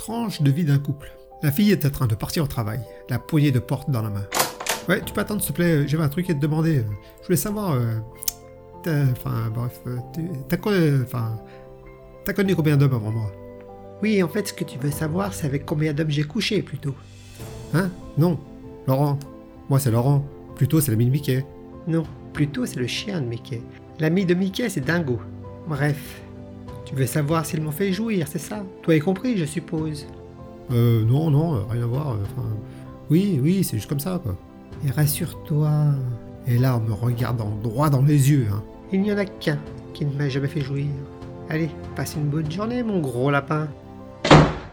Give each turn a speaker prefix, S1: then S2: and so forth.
S1: Tranche de vie d'un couple. La fille est en train de partir au travail, la poignée de porte dans la main. Ouais, tu peux attendre s'il te plaît, j'avais un truc à te demander. Je voulais savoir... euh, Enfin, bref, euh, t'as. Enfin... T'as connu combien d'hommes avant moi?
S2: Oui, en fait, ce que tu veux savoir, c'est avec combien d'hommes j'ai couché, plutôt.
S1: Hein? Non. Laurent. Moi, c'est Laurent. Plutôt, c'est l'ami de Mickey.
S2: Non, plutôt c'est le chien de Mickey. L'ami de Mickey, c'est Dingo. Bref. Tu veux savoir s'ils m'ont fait jouir, c'est ça? Toi y compris, je suppose.
S1: Euh, non, non, euh, rien à voir. euh, Enfin... Oui, oui, c'est juste comme ça, quoi.
S2: Et rassure-toi,
S1: Et là, en me regardant droit dans les yeux, hein.
S2: il n'y en a qu'un qui ne m'a jamais fait jouir. Allez, passe une bonne journée, mon gros lapin.